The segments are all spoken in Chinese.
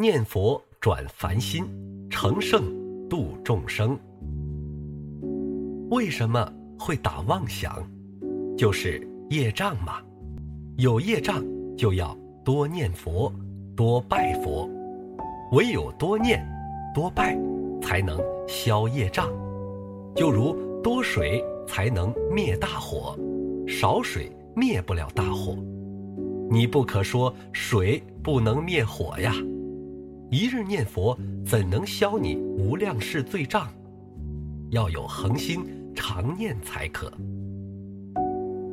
念佛转凡心，成圣度众生。为什么会打妄想？就是业障嘛。有业障就要多念佛，多拜佛。唯有多念、多拜，才能消业障。就如多水才能灭大火，少水灭不了大火。你不可说水不能灭火呀！一日念佛，怎能消你无量世罪障？要有恒心，常念才可。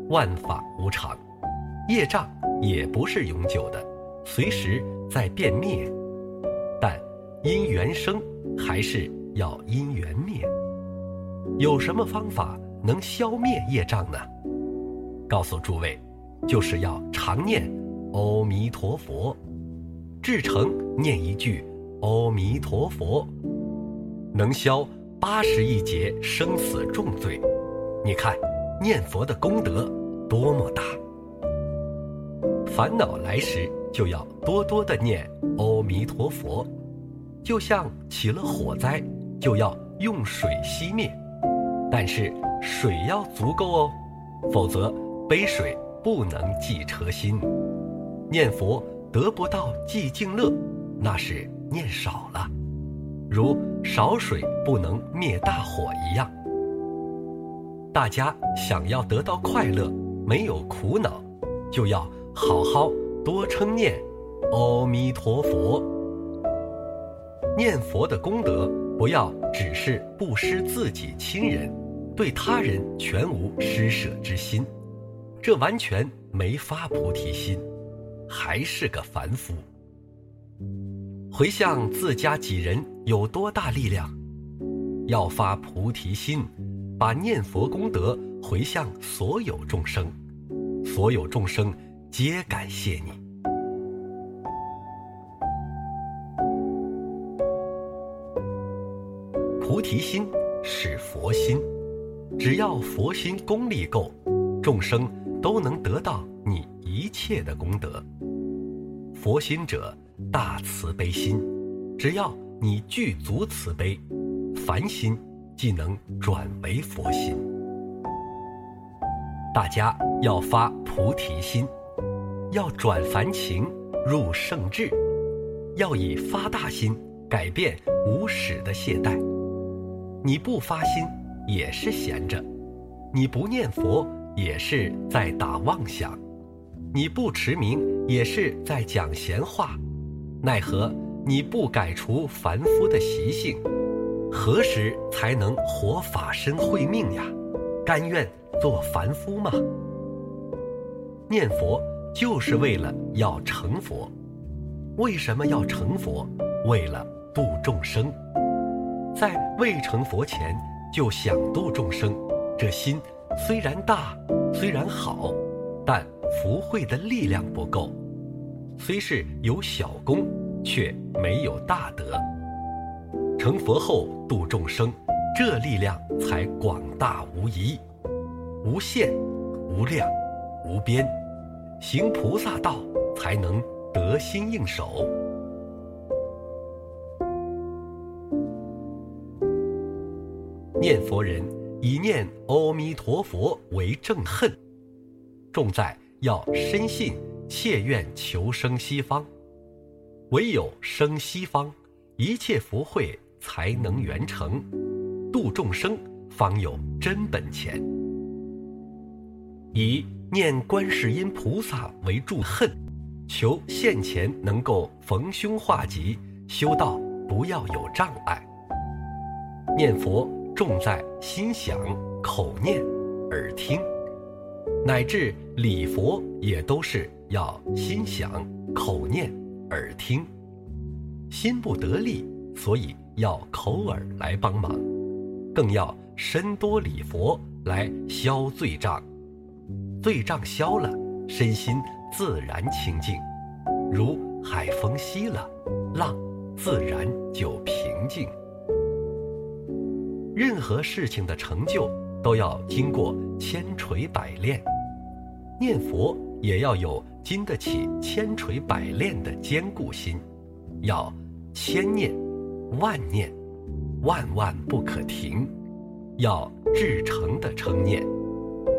万法无常，业障也不是永久的，随时在变灭。但因缘生，还是要因缘灭。有什么方法能消灭业障呢？告诉诸位，就是要常念阿弥陀佛，至诚念一句阿弥陀佛，能消八十亿劫生死重罪。你看，念佛的功德多么大！烦恼来时，就要多多的念阿弥陀佛。就像起了火灾，就要用水熄灭，但是水要足够哦，否则杯水不能济车薪。念佛得不到寂静乐，那是念少了，如少水不能灭大火一样。大家想要得到快乐，没有苦恼，就要好好多称念阿弥陀佛。念佛的功德，不要只是布施自己亲人，对他人全无施舍之心，这完全没发菩提心，还是个凡夫。回向自家几人有多大力量？要发菩提心，把念佛功德回向所有众生，所有众生皆感谢你。菩提心是佛心，只要佛心功力够，众生都能得到你一切的功德。佛心者，大慈悲心，只要你具足慈悲，凡心即能转为佛心。大家要发菩提心，要转凡情入圣智，要以发大心改变无始的懈怠。你不发心也是闲着，你不念佛也是在打妄想，你不持名也是在讲闲话，奈何你不改除凡夫的习性，何时才能活法身慧命呀？甘愿做凡夫吗？念佛就是为了要成佛，为什么要成佛？为了度众生。在未成佛前就想度众生，这心虽然大，虽然好，但福慧的力量不够。虽是有小功，却没有大德。成佛后度众生，这力量才广大无疑，无限、无量、无边。行菩萨道，才能得心应手。念佛人以念阿弥陀佛为正恨，重在要深信，切愿求生西方。唯有生西方，一切福慧才能圆成，度众生方有真本钱。以念观世音菩萨为助恨，求现前能够逢凶化吉，修道不要有障碍。念佛。重在心想、口念、耳听，乃至礼佛也都是要心想、口念、耳听。心不得力，所以要口耳来帮忙，更要身多礼佛来消罪障。罪障消了，身心自然清净，如海风息了，浪自然就平静。任何事情的成就都要经过千锤百炼，念佛也要有经得起千锤百炼的坚固心，要千念、万念，万万不可停，要至诚的称念，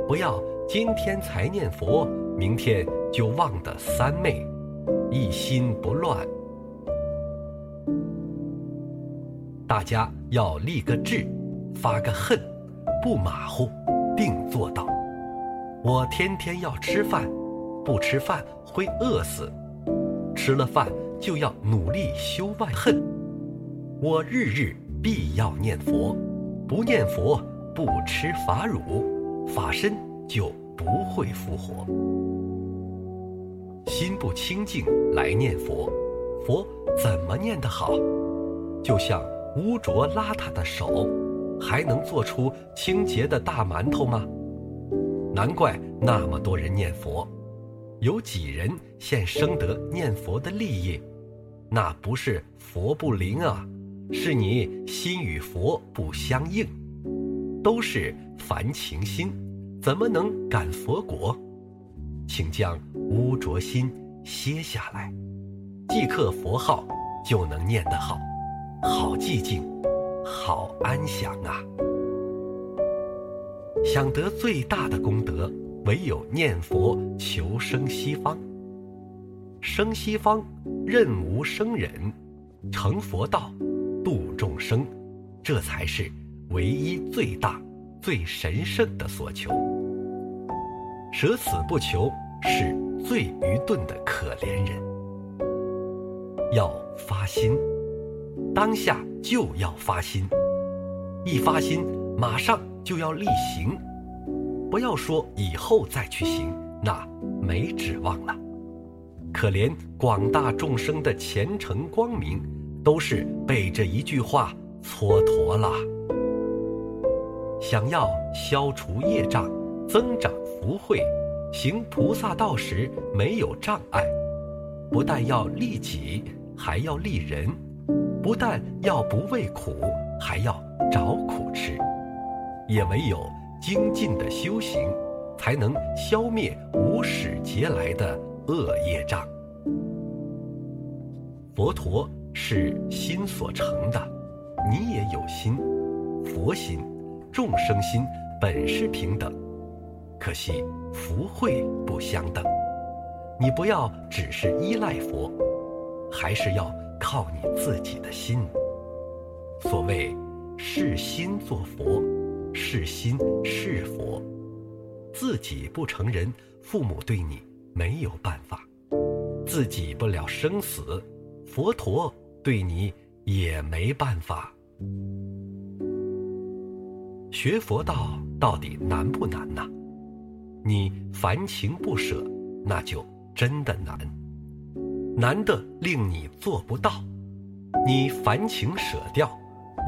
不要今天才念佛，明天就忘得三昧，一心不乱。大家要立个志，发个恨，不马虎，定做到。我天天要吃饭，不吃饭会饿死，吃了饭就要努力修外恨。我日日必要念佛，不念佛不吃法乳，法身就不会复活。心不清净来念佛，佛怎么念得好？就像。污浊邋遢的手，还能做出清洁的大馒头吗？难怪那么多人念佛，有几人现生得念佛的利益？那不是佛不灵啊，是你心与佛不相应，都是凡情心，怎么能感佛果？请将污浊心歇下来，即刻佛号就能念得好。好寂静，好安详啊！想得最大的功德，唯有念佛求生西方。生西方，任无生忍，成佛道，度众生，这才是唯一最大、最神圣的所求。舍此不求，是最愚钝的可怜人。要发心。当下就要发心，一发心马上就要立行，不要说以后再去行，那没指望了。可怜广大众生的前程光明，都是被这一句话蹉跎了。想要消除业障，增长福慧，行菩萨道时没有障碍，不但要利己，还要利人。不但要不畏苦，还要找苦吃，也唯有精进的修行，才能消灭无始劫来的恶业障。佛陀是心所成的，你也有心，佛心、众生心本是平等，可惜福慧不相等。你不要只是依赖佛，还是要。靠你自己的心。所谓是心作佛，是心是佛。自己不成人，父母对你没有办法；自己不了生死，佛陀对你也没办法。学佛道到底难不难呢？你凡情不舍，那就真的难。难的令你做不到，你凡情舍掉，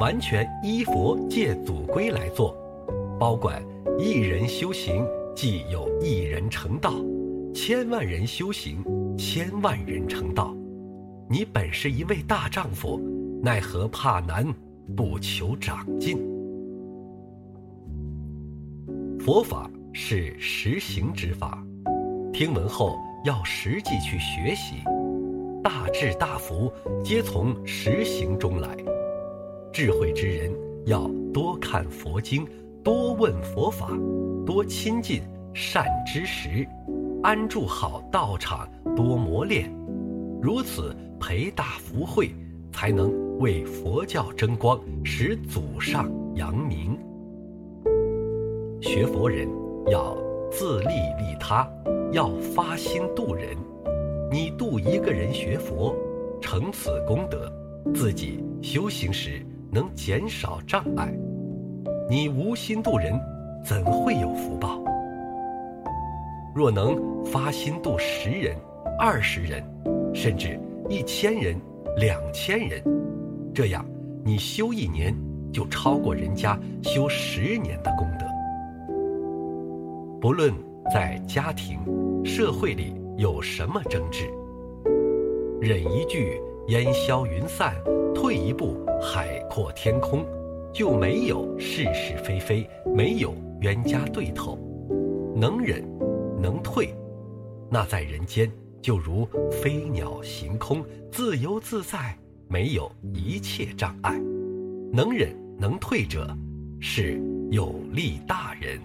完全依佛借祖规来做，包管一人修行，即有一人成道；千万人修行，千万人成道。你本是一位大丈夫，奈何怕难，不求长进？佛法是实行之法，听闻后要实际去学习。大智大福皆从实行中来，智慧之人要多看佛经，多问佛法，多亲近善知识，安住好道场，多磨练，如此培大福慧，才能为佛教争光，使祖上扬名。学佛人要自利利他，要发心度人。你度一个人学佛，成此功德，自己修行时能减少障碍。你无心度人，怎会有福报？若能发心度十人、二十人，甚至一千人、两千人，这样你修一年就超过人家修十年的功德。不论在家庭、社会里。有什么争执？忍一句烟消云散，退一步海阔天空，就没有是是非非，没有冤家对头。能忍能退，那在人间就如飞鸟行空，自由自在，没有一切障碍。能忍能退者，是有利大人。